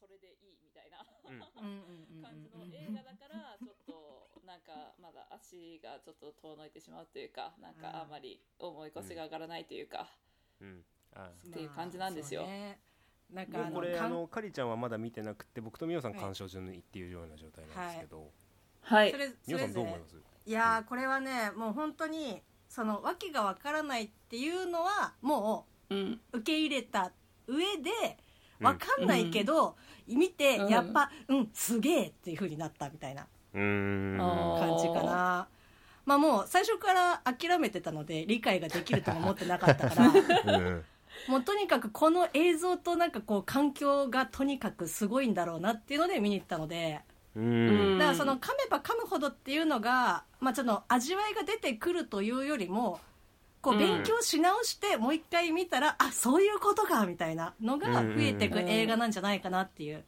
それでいいみたいな感じの映画だからちょっとなんかまだ足がちょっと遠のいてしまうというかなんうんかあまり重い腰が上がらないというか、うん。あっていう感じなんですよ。まあなんでかあのこれあのかりちゃんはまだ見てなくて僕とみおさん鑑賞中にっていうような状態なんですけど、はい。それみおさんどう思います？いやーこれはねもう本当にその訳がわからないっていうのはもうん。う受け入れた上でうん。わかんないけど、見てうん。やっぱうんすげえっていう風になったみたいなうーん。感じかな。まあもう最初から諦めてたので理解ができるとは思ってなかったから。う んもうとにかくこの映像となんかこう環境がとにかくすごいんだろうなっていうので見に行ったので。ううんん。だからその噛めば噛むほどっていうのが、まあ、ちょっと味わいが出てくるというよりもこううん。勉強し直してもう一回見たら、あそういうことかみたいなのが増えていく映画なんじゃないかなっていう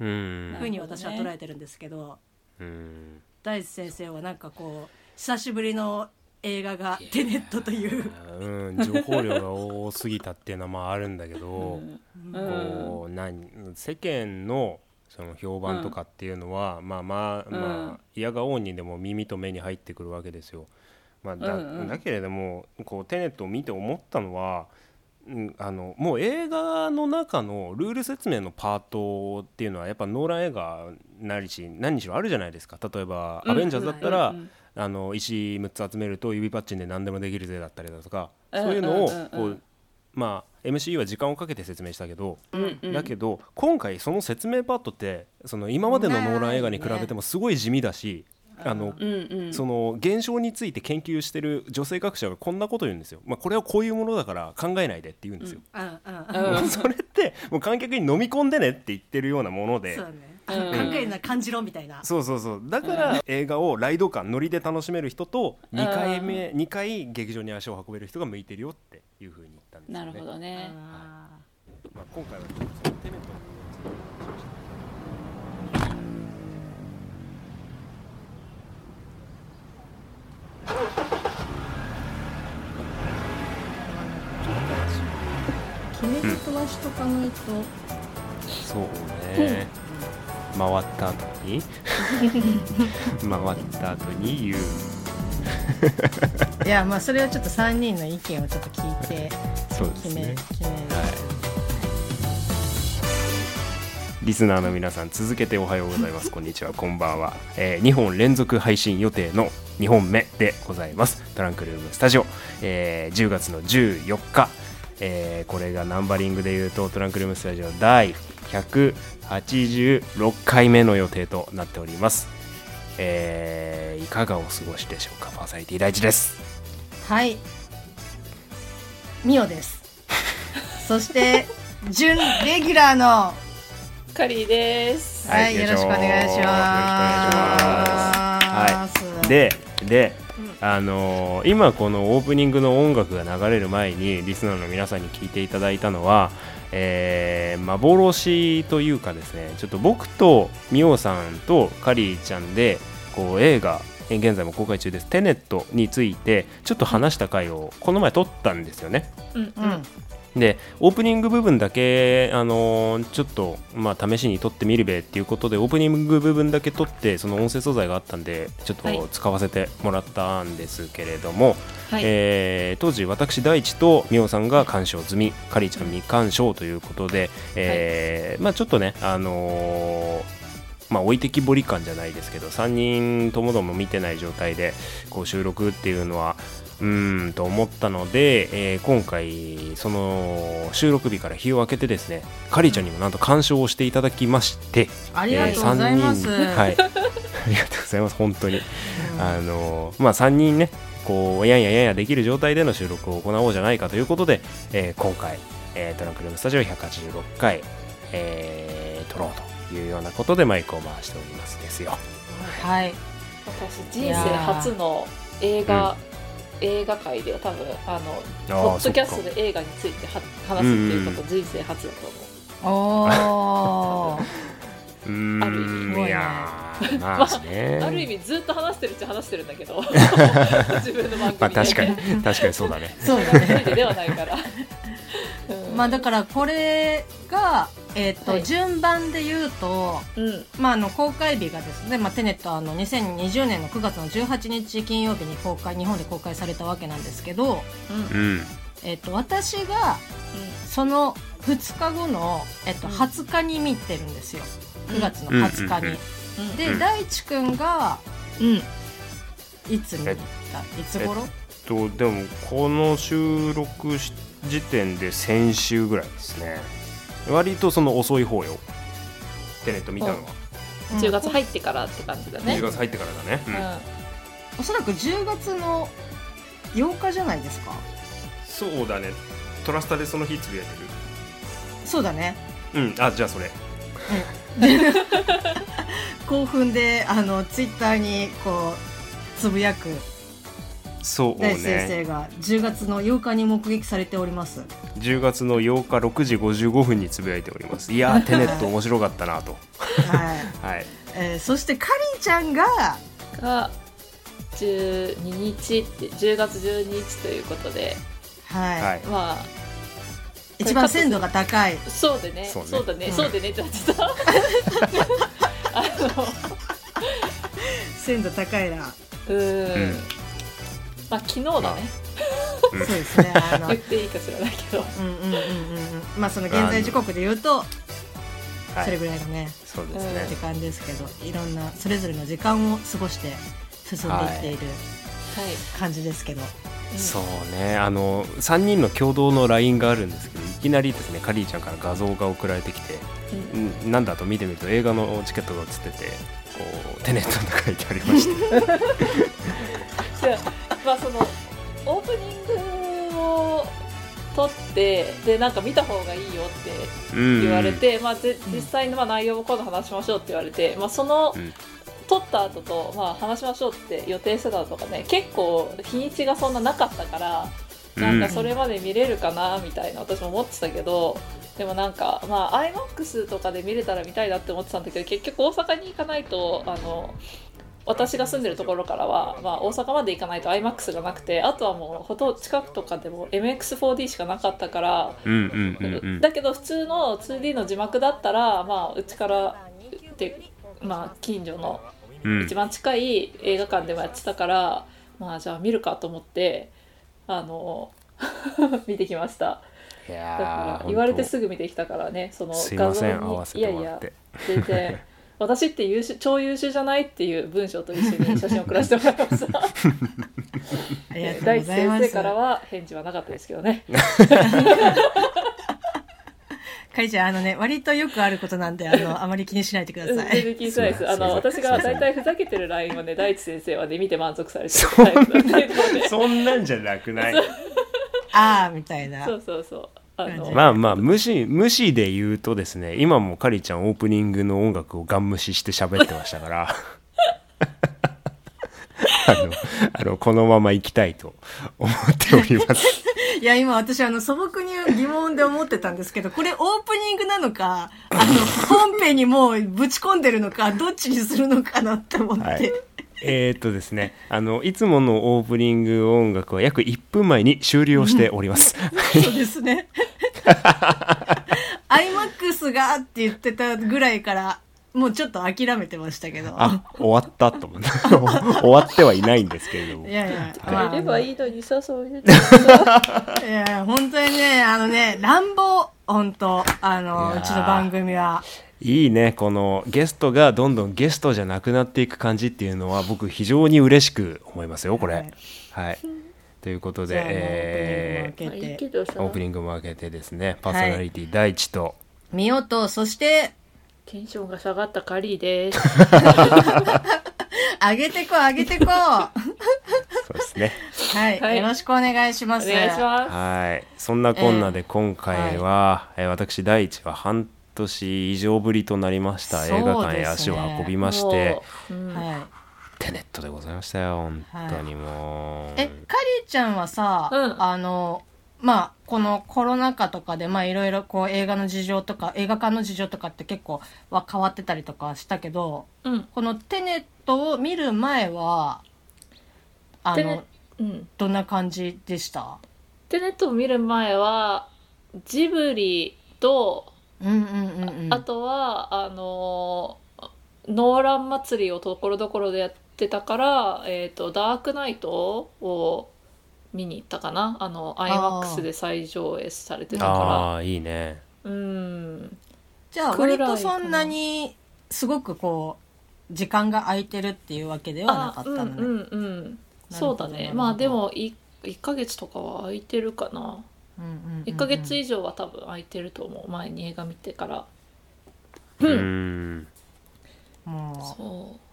うん。ふうに私は捉えてるんですけど。うん。大地先生はなんかこう久しぶりの映画が「テネット」という。うん、情報量が多すぎたっていうのはまああるんだけど、うん。こう何世間のその評判とかっていうのは、まあまあまあ嫌が王にでも耳と目に入ってくるわけですよ。まあ、だうんうん。だけれどもこうテネットを見て思ったのは、うん、あのもう映画の中のルール説明のパートっていうのはやっぱノーラン映画なりし何にしろあるじゃないですか。例えば「うんアベンジャーズ」だったら、うんあの石6つ集めると指パッチンで何でもできるぜだったりだとか、うんそういうのをこうまあ MCU は時間をかけて説明したけど、うんうんだけど今回その説明パートってその今までのノーラン映画に比べてもすごい地味だし、あのうんうん。その現象について研究してる女性学者がこんなこと言うんですよ、まあ、これはこういうものだから考えないでって言うんですよ、うん。それってもう観客に飲み込んでねって言ってるようなもので。そうん。考えるな感じろみたいな。そうそうそう。だから映画をライド感ノリで楽しめる人と2回目2回劇場に足を運べる人が向いてるよっていうふうに言ったんですよなねるほどね。あまあ、今回はちょっとそのテネットの部分について話しましたー決め事はしとかないと、そうね、回った後に。回った後に言う。いやまあそれはちょっと3人の意見をちょっと聞いてそうです決め,、ね決める、リスナーの皆さん続けておはようございます。こんにちは。こんばんは、え2本連続配信予定の2本目でございます。トランクルームスタジオ、えー10月の14日、えーこれがナンバリングでいうとトランクルームスタジオ第186回目の予定となっております、えーいかがお過ごしでしょうか？パーソナリティ第一です。はい。ミオです。そして準レギュラーのカリーです。はい、はいよろしくお願いします。はい。でで、うんあのー今このオープニングの音楽が流れる前にリスナーの皆さんに聞いていただいたのは、えー幻というかですねちょっと僕とミオさんとカリーちゃんでこう映画えー現在も公開中です「テネット」についてちょっと話した回をこの前撮ったんですよね。うんうんでオープニング部分だけ、あのーちょっと、まあ、試しに撮ってみるべっていうことでオープニング部分だけ撮ってその音声素材があったんでちょっはい。と使わせてもらったんですけれども、はい。えー当時私大地と美桜さんが鑑賞済みかりちゃん未鑑賞ということで、えーまあ、ちょっとね、あのーまあ、置いてきぼり感じゃないですけど3人ともども見てない状態でこう収録っていうのはうーんと思ったので、えー今回その収録日から日を明けてですねかりちゃんにもなんと鑑賞をしていただきましてありがとうございます、えー三人はい、ありがとうございます本当に。あのまあ3人ねこうやんややんやできる状態での収録を行おうじゃないかということで、えー今回、えートランクルームスタジオ186回、えー撮ろうというようなことでマイクを回しておりますですよ。はい。私人生初の映画映画界では多分あのあポッドキャストで映画については話すっていうこと人生初だと思う。おーうーん。ある意味。いやー まあね、ある意味ずっと話してるっちゃ話してるんだけど。自分の番組で、まあ確かに確かにそうだね。そうだ一ね。人ではないから、うんまあだからこれがえっ、と、はい。順番で言うと、うん。まあ、あの公開日がですね、まあ、テネットはあの2020年の9月の18日金曜日に公開日本で公開されたわけなんですけど、うん。うん。えっと私がその2日後の、えっとうん。20日に見てるんですよ。9月の20日に。うん。で、うん。大地くんがうん。いつ見た？いつ頃？とでもこの収録し時点で先週ぐらいですね。割とその遅い方よ。テネット見たのは、10月入ってからって感じだね。10月入ってからだね、ううん。んおそらく10月の8日じゃないですか。そうだね。トラスタでその日つぶやいてそうだね。るうん。あじゃあそれ。興奮であのツイッターにこうつぶやくそう大地先ね生が10月の8日に目撃されております。10月の8日6時55分につぶやいております。いやー テネット面白かったなと。はい、はい。えーそしてかりんちゃんがが12日って10月12日ということで。はい、はい。まあ一番鮮度が高い。そうでね。そね。そううだね、うん。そうでねってなっちゃった。あの鮮度高いな。うーんうんまあ昨日だね、うん。そうですねあの。言っていいか知らないけど。うんうんうんうん。うんまあその現在時刻で言うとはい。それぐらいのね。そうですうんね時間ですけどいろんなそれぞれの時間を過ごして進んでいっているはい、感じですけど、うん。そうね。あの3人の共同の LINE があるんですけどいきなりですねカリーちゃんから画像が送られてきて、うん。うんなんだと見てみると映画のチケットが写っててこうテネットと書いてありまして。でまあそのオープニングを撮ってでなんか見た方がいいよってうん。言われて、まあ、ぜ実際のまあ内容を今度話しましょうって言われて、まあ、そのうん撮った後とまあ話しましょうって予定してたのとかね結構日にちがそんななかったからなんかそれまで見れるかなみたいな私も思ってたけどでもなんかまあ iMAX とかで見れたら見たいなって思ってたんだけど結局大阪に行かないとあの私が住んでるところからは、まあ、大阪まで行かないと iMAX がなくてあとはもうほとんど近くとかでも MX4D しかなかったからうんうんうんうん。だけど普通の 2D の字幕だったらまあうちからで、まあ、近所のうん。一番近い映画館でもやってたから、まあじゃあ見るかと思ってあの 見てきました。いだやからー言われて本すぐ見てきたからねその画像に。合わせいやいや全然私って優秀超優秀じゃないっていう文章と一緒に写真を送らせてもらいました。大地先生からは返事はなかったですけどね。かりちゃんあのね割とよくあることなんであのあまり気にしないでくだうんさい。全然気にしないです。あの私が大体ふざけてるラインはね大地先生はね見て満足されてるそんタイプなんそんなんじゃなくない。ああみたいな。そうそうそうあの、まあまあ無視無視で言うとですね今もカリちゃんオープニングの音楽をガン無視して喋ってましたから。あのあのこのまま行きたいと思っております。いや今私あの素朴に疑問で思ってたんですけどこれオープニングなのかあの 本編にもうぶち込んでるのかどっちにするのかなって思って、はい。えーっとですねあのいつものオープニング音楽は約1分前に終了しております。そうですね iMAX がって言ってたぐらいからもうちょっと諦めてましたけど。あ終わったと思って 終わってはいないんですけれども。いやいや、帰ればいいのにさそういうのいやいや本当にねあのね乱暴本当あのうちの番組は。いいねこのゲストがどんどんゲストじゃなくなっていく感じっていうのは僕非常に嬉しく思いますよこれ。はい。はい、ということで、えオープニングを開けて。まあいいけどさ。ーオープニングも開けてですねパーソナリティ第一と、見ようとそしてテンションが下がったカリーです。上げてこ上げてこはそうですね。い、はい。よろしくお願いしおます。願いします。はい。そんなこんなで今回は、えー私第一は半年以上ぶりとななりました、ね。映画館へ足を運びまして。うん。はいテネットでございましたよ本当にもう、えカリーちゃんはさ、うん。あのまあこのコロナ禍とかでまあいろいろこう映画の事情とか映画館の事情とかって結構は変わってたりとかしたけどうん。このテネットを見る前はあテネのうん。どんな感じでした？テネットを見る前はジブリとうんうんうんうん。あとはあのノーラン祭りをところどころでやってたから、えー、とダークナイトを見に行ったかな。あの IMAX で再上映されてたかああいいね。らうん。じゃあ割とそんなにすごくこう時間が空いてるっていうわけではなかったのね。うんうんうん。そうだね。まあでも 1, 1ヶ月とかは空いてるかな。うんうんうんうん。1ヶ月以上は多分空いてると思う。前に映画見てから。うーん。もう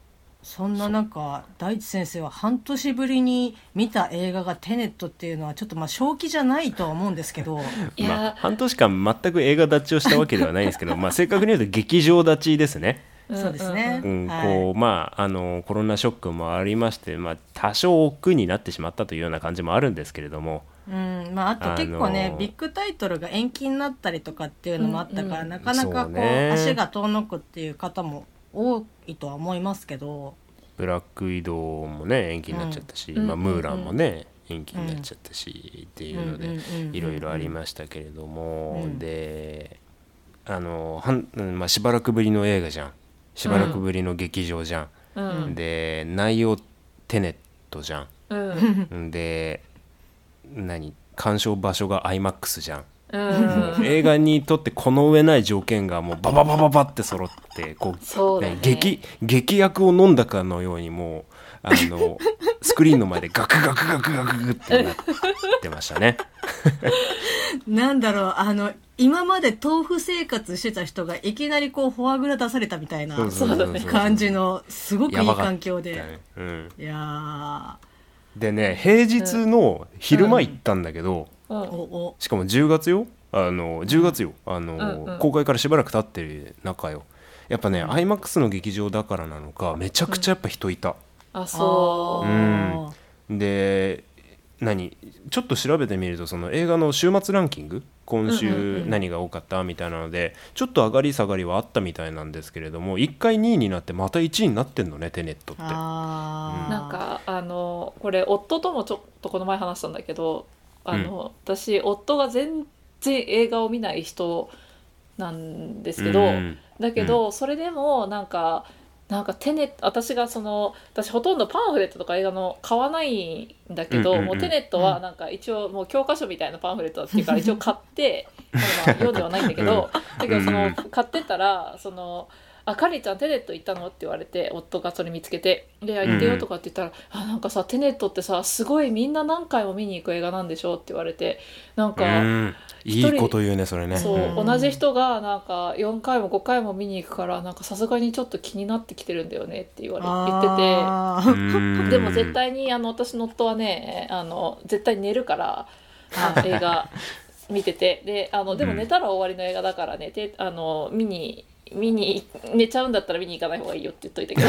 そそんな中大地先生は半年ぶりに見た映画が「テネット」っていうのはちょっとまあ正気じゃないとは思うんですけど。う いや、まあ、半年間全く映画立ちをしたわけではないんですけど、まあ、正確に言うと劇場立ちですね、ん そうですね。うんはい。こうまあ、あのコロナショックもありまして、まあ、多少億劫になってしまったというような感じもあるんですけれども。うんまあ、あと結構ね、あのービッグタイトルが延期になったりとかっていうのもあったから、うんうんなかなかこうね。足が遠のくっていう方も多いとは思いますけど。ブラック移動もね延期になっちゃったし、まあ、うんうんムーランもね延期になっちゃったし、っていうので、うんうんうんうん。いろいろありましたけれども、うん。であのはん、うんまあ、しばらくぶりの映画じゃん。しばらくぶりの劇場じゃん、うん。で内容テネットじゃん。うん。ん。で何鑑賞場所が IMAX じゃんうん映画にとってこの上ない条件がもうバババババって揃ってこうね。劇劇薬を飲んだかのようにもうあの スクリーンの前でガクガクガクガクってなってましたね。なんだろうあの今まで豆腐生活してた人がいきなりこうフォアグラ出されたみたいな感じのすごくいい環境で、ねうん、いやでね平日の昼間行ったんだけど、うんしかも10月よ？あの10月よ。あの、うんうん。公開からしばらく経ってる中よ。やっぱね、IMAX の劇場だからなのかめちゃくちゃやっぱ人いた、あそう。あー。で何？ちょっと調べてみるとその映画の週末ランキング？今うんうん週うん。何が多かった？みたいなのでちょっと上がり下がりはあったみたいなんですけれども1回2位になってまた1位になってんのねテネットって。あー。なんかあのこれ夫ともちょっとこの前話したんだけどあの、私夫が全然映画を見ない人なんですけど、うん。だけど、それでもなんかなんかテネ私がその私ほとんどパンフレットとか映画の買わないんだけど、もうテネットはなんか一応もう教科書みたいなパンフレットだっていうから一応買って まあ読んではないんだけど、だけどその買ってたらその「あカリーちゃんテネット行ったの?」って言われて夫がそれ見つけて「であ行ってよ」とかって言ったら「あなんかさテネットってさすごいみんな何回も見に行く映画なんでしょ?」って言われてなんか。うんいいこと言うねそれねそう、うん同じ人がなんか4回も5回も見に行くからなんかさすがにちょっと気になってきてるんだよねって言われ言ってて。でも絶対にあの私の夫はねあの絶対寝るからあ 映画見ててであのでもうん寝たら終わりの映画だからねであの見に見に寝ちゃうんだったら見に行かない方がいいよって言っといたけど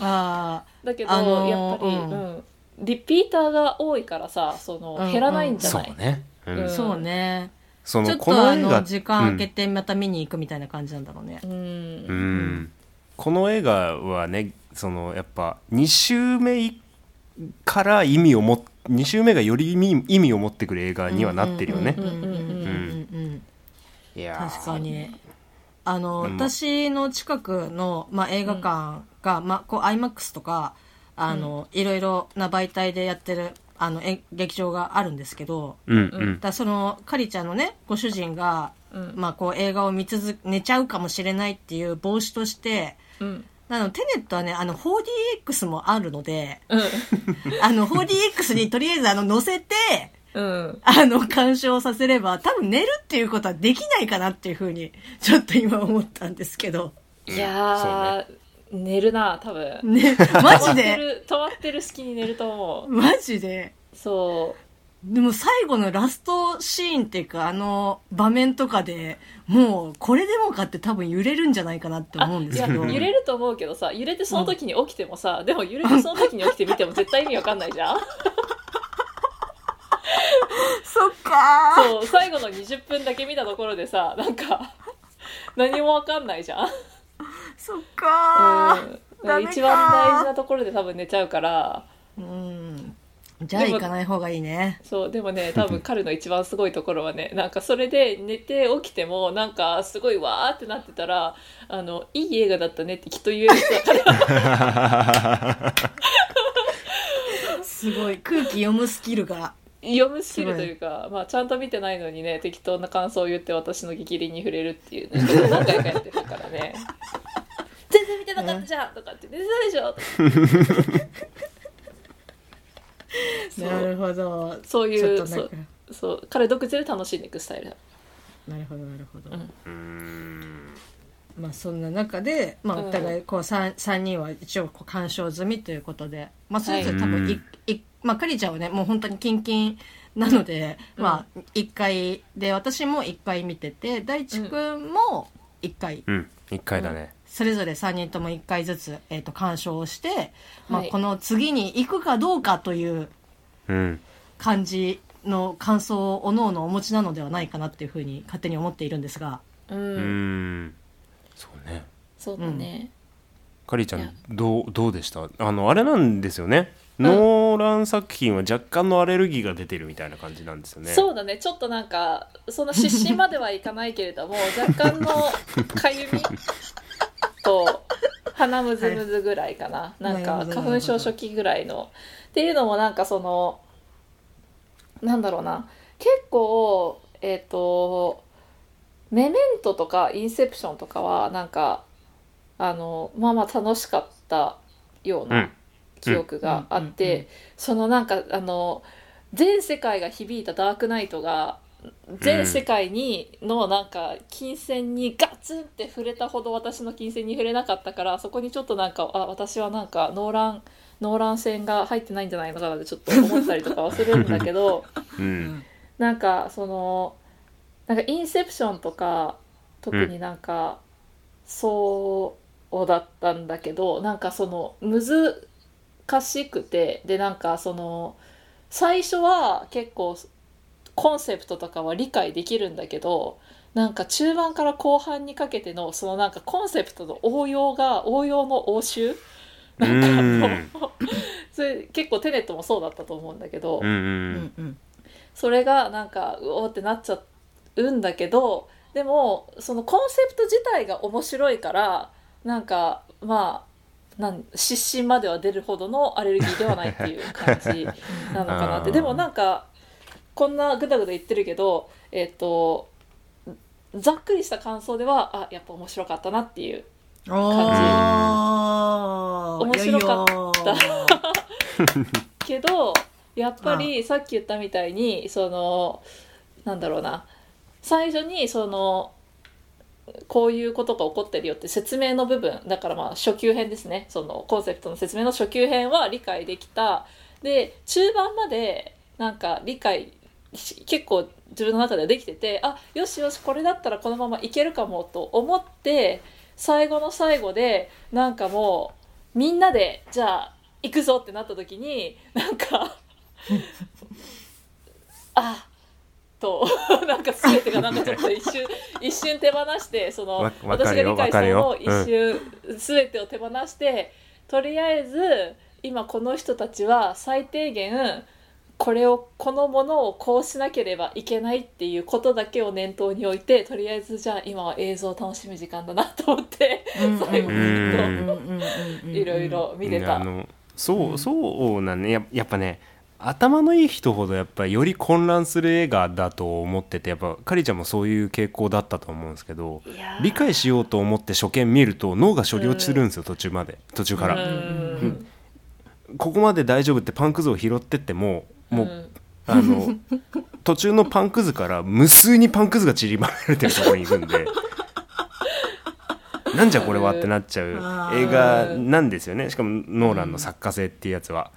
あだけど、あのーやっぱり、ううん。んリピーターが多いからさそのうんうん。減らないんじゃない、そうね、うん。うん。ーそうね。そのちょっとの映画の時間空けてまた見に行くみたいな感じなんだろうね。うん。うん。この映画はねそのやっぱ2週目から意味をも2週目がより意味意味を持ってくる映画にはなってるよね。うんうんうんうんうん。うん。いやー。確かにあの、うん。私の近くの、まあ、映画館が、まあ、こう IMAX とかあの、いろいろな媒体でやってるあのえ劇場があるんですけどうんううん。んだそのカリちゃんのねご主人が、うん。まあ、こう映画を見続寝ちゃうかもしれないっていう防止としてうん。あのテネットはねあの 4DX もあるのでうん。あの 4DX にとりあえずあの載せてうん。あの、鑑賞させれば、多分寝るっていうことはできないかなっていうふうに、ちょっと今思ったんですけど。いやー、寝るな多分。ね、マジ止まってでる止まってる隙に寝ると思う。マジで。そでも最後のラストシーンっていうか、あの場面とかで、もう、これでもかって多分揺れるんじゃないかなってうあいや思うんですけど。揺れると思うけどさ揺れてその時に起きてもさ、でも揺れてその時に起きてみても絶対意味わかんないじゃんそっかーそう最後の20分だけ見たところでさなんか何もわかんないじゃん、そっかーうんダメか一番大事なところで多分寝ちゃうからうん。じゃあ行かない方がいいね。そうでもね多分彼の一番すごいところはねなんかそれで寝て起きてもなんかすごいわーってなってたらあのいい映画だったねってきっと言える人だから すごい。空気読むスキルが。読むスキルというか、まあ、ちゃんと見てないのにね適当な感想を言って私の激鱗に触れるっていうね。何回かやってるからね。全然見てなかったじゃんとかって寝てたでしょとかそう なるほど。そういちょうそう。そう彼独自で楽しんでいくスタイル。だなるほど、なるほど。うん。まあそんな中で、まあ、うん。お互いこう 3, 三人は一応こう鑑賞済みということで、まあ、それぞれ多分い、いまあ、かりちゃんはねもう本当にキンキンなので、うん。まあ1回で私も1回見てて大地君も1回、うん。一回だね、それぞれ3人とも1回ずつ、えー、と鑑賞をして、まあはい。この次に行くかどうかといううん。感じの感想をおのおのお持ちなのではないかなっていうふうに勝手に思っているんですが。うん、うーんそうねそうだね、かりちゃんどうどうでした？あのあれなんですよね、ノーラン作品は若干のアレルギーが出てるみたいな感じなんですよね。そうだね。ちょっとなんかその失神まではいかないけれども 若干のかゆみと鼻むずむずぐらいかな、なんかなるほど。花粉症初期ぐらいの。っていうのもなんかそのなんだろうな。結構えっ、とメメントとかインセプションとかはなんかあのまあまあ楽しかったよううなん。記憶があっうん。うん。うん。うん。てそのなんかあの全世界が響いたダークナイトが全世界にのなんか金銭にガツンって触れたほど私の金銭に触れなかったからそこにちょっとなんかあ私はなんかノーランノーラン線が入ってないんじゃないのかなってちょっと思ったりとかはするんだけど うん。なんかそのなんかインセプションとか特になんか、そうだったんだけどなんかその難しくてでなんかその最初は結構コンセプトとかは理解できるんだけどなんか中盤から後半にかけてのそのなんかコンセプトの応用が応用の応酬？なんか それ結構テネットもそうだったと思うんだけど、うんううん。んうん。それがなんかうおーってなっちゃうんだけどでもそのコンセプト自体が面白いからなんかまあなん失神までは出るほどのアレルギーではないっていう感じ なのかなって。でもなんかこんなグダグダ言ってるけどえっ、とざっくりした感想ではあやっぱ面白かったなっていうおー。面白かった。けどやっぱりさっき言ったみたいにそのなんだろうな。最初にそのこういうことが起こってるよって説明の部分。だからまあ初級編ですね。そのコンセプトの説明の初級編は理解できた。で中盤までなんか理解し結構自分の中ではできててあよしよしこれだったらこのままいけるかもと思って最後の最後でなんかもうみんなでじゃあ行くぞってなった時になんか あとなんか全てがなんかちょっと一瞬 一瞬手放してその私が理解したのを一瞬全てを手放して、とりあえず今この人たちは最低限これをこのものをこうしなければいけないっていうことだけを念頭に置いてとりあえずじゃあ今は映像を楽しむ時間だなと思ってうん。最後うん。ずっといろいろ見てた。そうそうなんね。ややっぱね頭のいい人ほどやっぱりより混乱する映画だと思っててやっぱかりちゃんもそういう傾向だったと思うんですけど理解しようと思って初見見ると脳が処理落ちするんですよ、途中まで途中から、うん。ここまで大丈夫ってパンくずを拾ってってももう、ん。あの途中のパンくずから無数にパンくずが散りばめられてるところに行くんでなんじゃこれはってなっちゃう映画なんですよね。しかもノーランの作家性っていうやつは。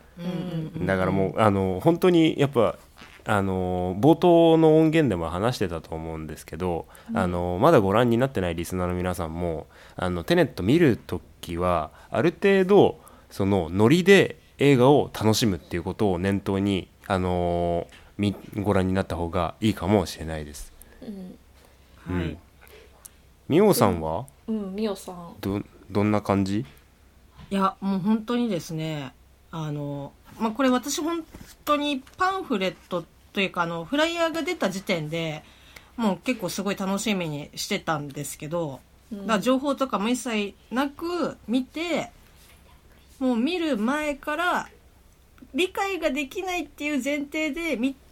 だからもうあの本当にやっぱあの冒頭の音源でも話してたと思うんですけど、あのまだご覧になってないリスナーの皆さんもあのテネット見る時はある程度そのノリで映画を楽しむっていうことを念頭にあのみご覧になった方がいいかもしれないです。うん。はい。うんみおさんは？うん、みおさん。どどんな感じ？いやもう本当にですねあの、まあ、これ私本当にパンフレットというか、あの、フライヤーが出た時点で、もう結構すごい楽しみにしてたんですけど、だ情報とかも一切なく見て、もう見る前から理解ができないっていう前提で見て、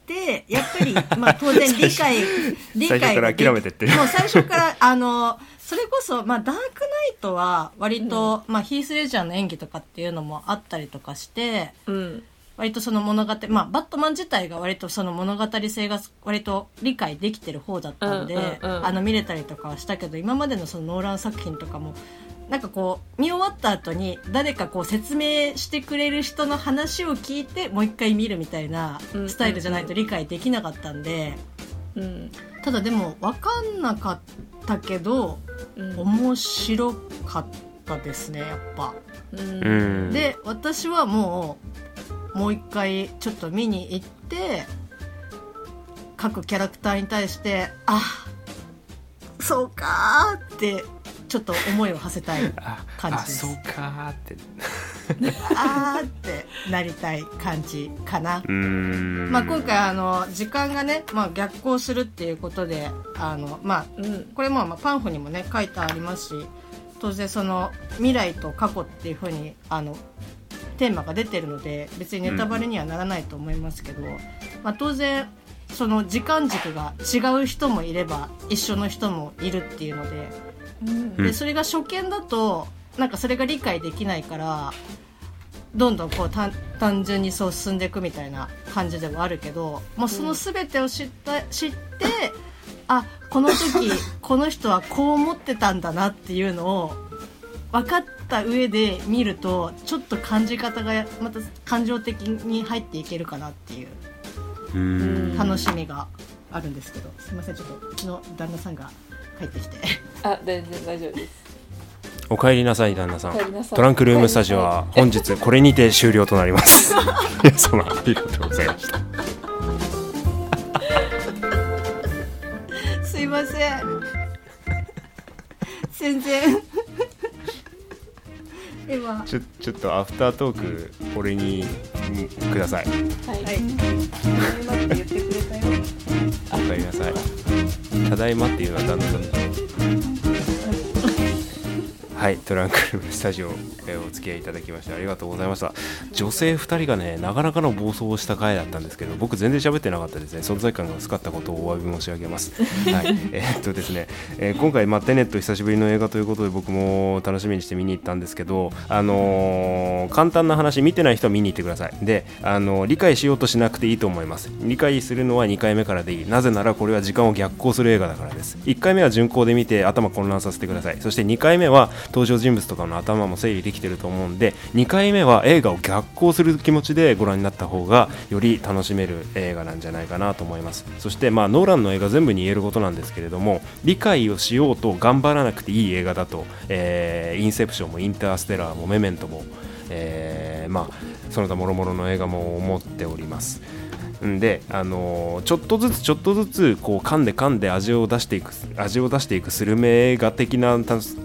やっぱり、まあ当然理解、理解最初から諦めてってるもう最初から、あの、それこそ、まあダークナイトは割と、まあヒース・レジャーの演技とかっていうのもあったりとかして、うん。割とその物語、まあ、バットマン自体が割とその物語性が割と理解できてる方だったんで、うんうんうん。あの見れたりとかはしたけど今までのそのノーラン作品とかもなんかこう見終わった後に誰かこう説明してくれる人の話を聞いてもう一回見るみたいなうん。スタイルじゃないと理解できなかったんで、うん。ただでも分かんなかったけどうん。面白かったですねやっぱ。うん。うん。で私はもうもう一回ちょっと見に行って各キャラクターに対してあそうかーってちょっと思いを馳せたいあ感じです。あそうかーってあーってなりたい感じかな。まあ今回あの時間がね、まあ、逆行するっていうことであのまあうんこれもまあパンフにもね書いてありますし当然その未来と過去っていうふうにあのテーマが出てるので別にネタバレにはならないと思いますけど、まあ、当然その時間軸が違う人もいれば一緒の人もいるっていうのでうんでそれが初見だとなんかそれが理解できないからどんどんこう単単純にそう進んでいくみたいな感じではあるけどもうその全てを知った知ってあこの時 この人はこう思ってたんだなっていうのを分かった上で見るとちょっと感じ方がまた感情的に入っていけるかなっていう楽しみがあるんですけど。すいませんちょっとうちの旦那さんが帰ってきて。あ全然大丈夫です。お帰りなさい旦那さん。お帰りなさい。トランクルームスタジオは本日これにて終了となります。皆様ありがとうございました。すいません。全然。今。ちょちょっとアフタートーク俺にうんください。はい、はい。言ってくれたよ。お帰りなさいただいまっていうのは旦那さんはいトランクルームスタジオえーお付き合いいただきましてありがとうございました。女性2人がねなかなかの暴走をした回だったんですけど僕全然喋ってなかったですね。存在感が薄かったことをお詫び申し上げます。はいえーっとですね、えー今回、まあ、テネット久しぶりの映画ということで僕も楽しみにして見に行ったんですけどあのー簡単な話見てない人は見に行ってください。で、あのー理解しようとしなくていいと思います。理解するのは2回目からでいい。なぜならこれは時間を逆行する映画だからです。1回目は順行で見て頭混乱させてください。そして2回目は登場人物とかの頭も整理できてると思うんで2回目は映画を逆行する気持ちでご覧になった方がより楽しめる映画なんじゃないかなと思います。そしてまあノーランの映画全部に言えることなんですけれども理解をしようと頑張らなくていい映画だと、えーインセプションもインターステラーもメメントも、えーまあその他もろもろの映画も思っております。んで、あのーちょっとずつちょっとずつこう噛んで噛んで味を出していく味を出していくスルメ映画的なあ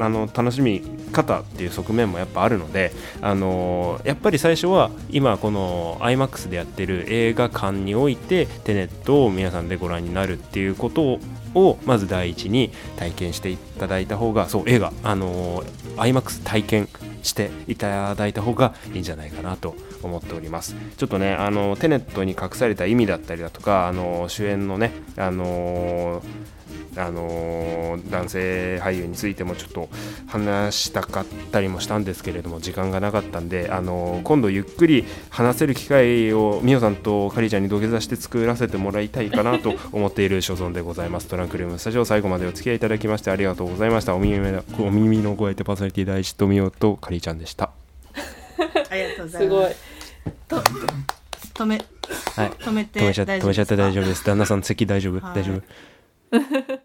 の楽しみ方っていう側面もやっぱあるので、あのーやっぱり最初は今この IMAX でやってる映画館においてテネットを皆さんでご覧になるっていうことををまず第一に体験していただいた方がそう映画、あのー IMAX 体験していただいた方がいいんじゃないかなと思っております。ちょっとねあのテネットに隠された意味だったりだとかあの主演のねあのあの男性俳優についてもちょっと話したかったりもしたんですけれども時間がなかったんで、あの今度ゆっくり話せる機会をみおさんとかりちゃんに土下座して作らせてもらいたいかなと思っている所存で ございます。トランクルームスタジオ最後までお付き合いいただきましてありがとうございましたお耳のお耳の声手パーソナリティ第一とみおとかりちゃんでしたありがとうございす。ごいますと止め。はい。止めて止めちゃ止めちゃって大丈夫夫です。旦那さん席大丈夫？はい。大丈夫？呃呵呵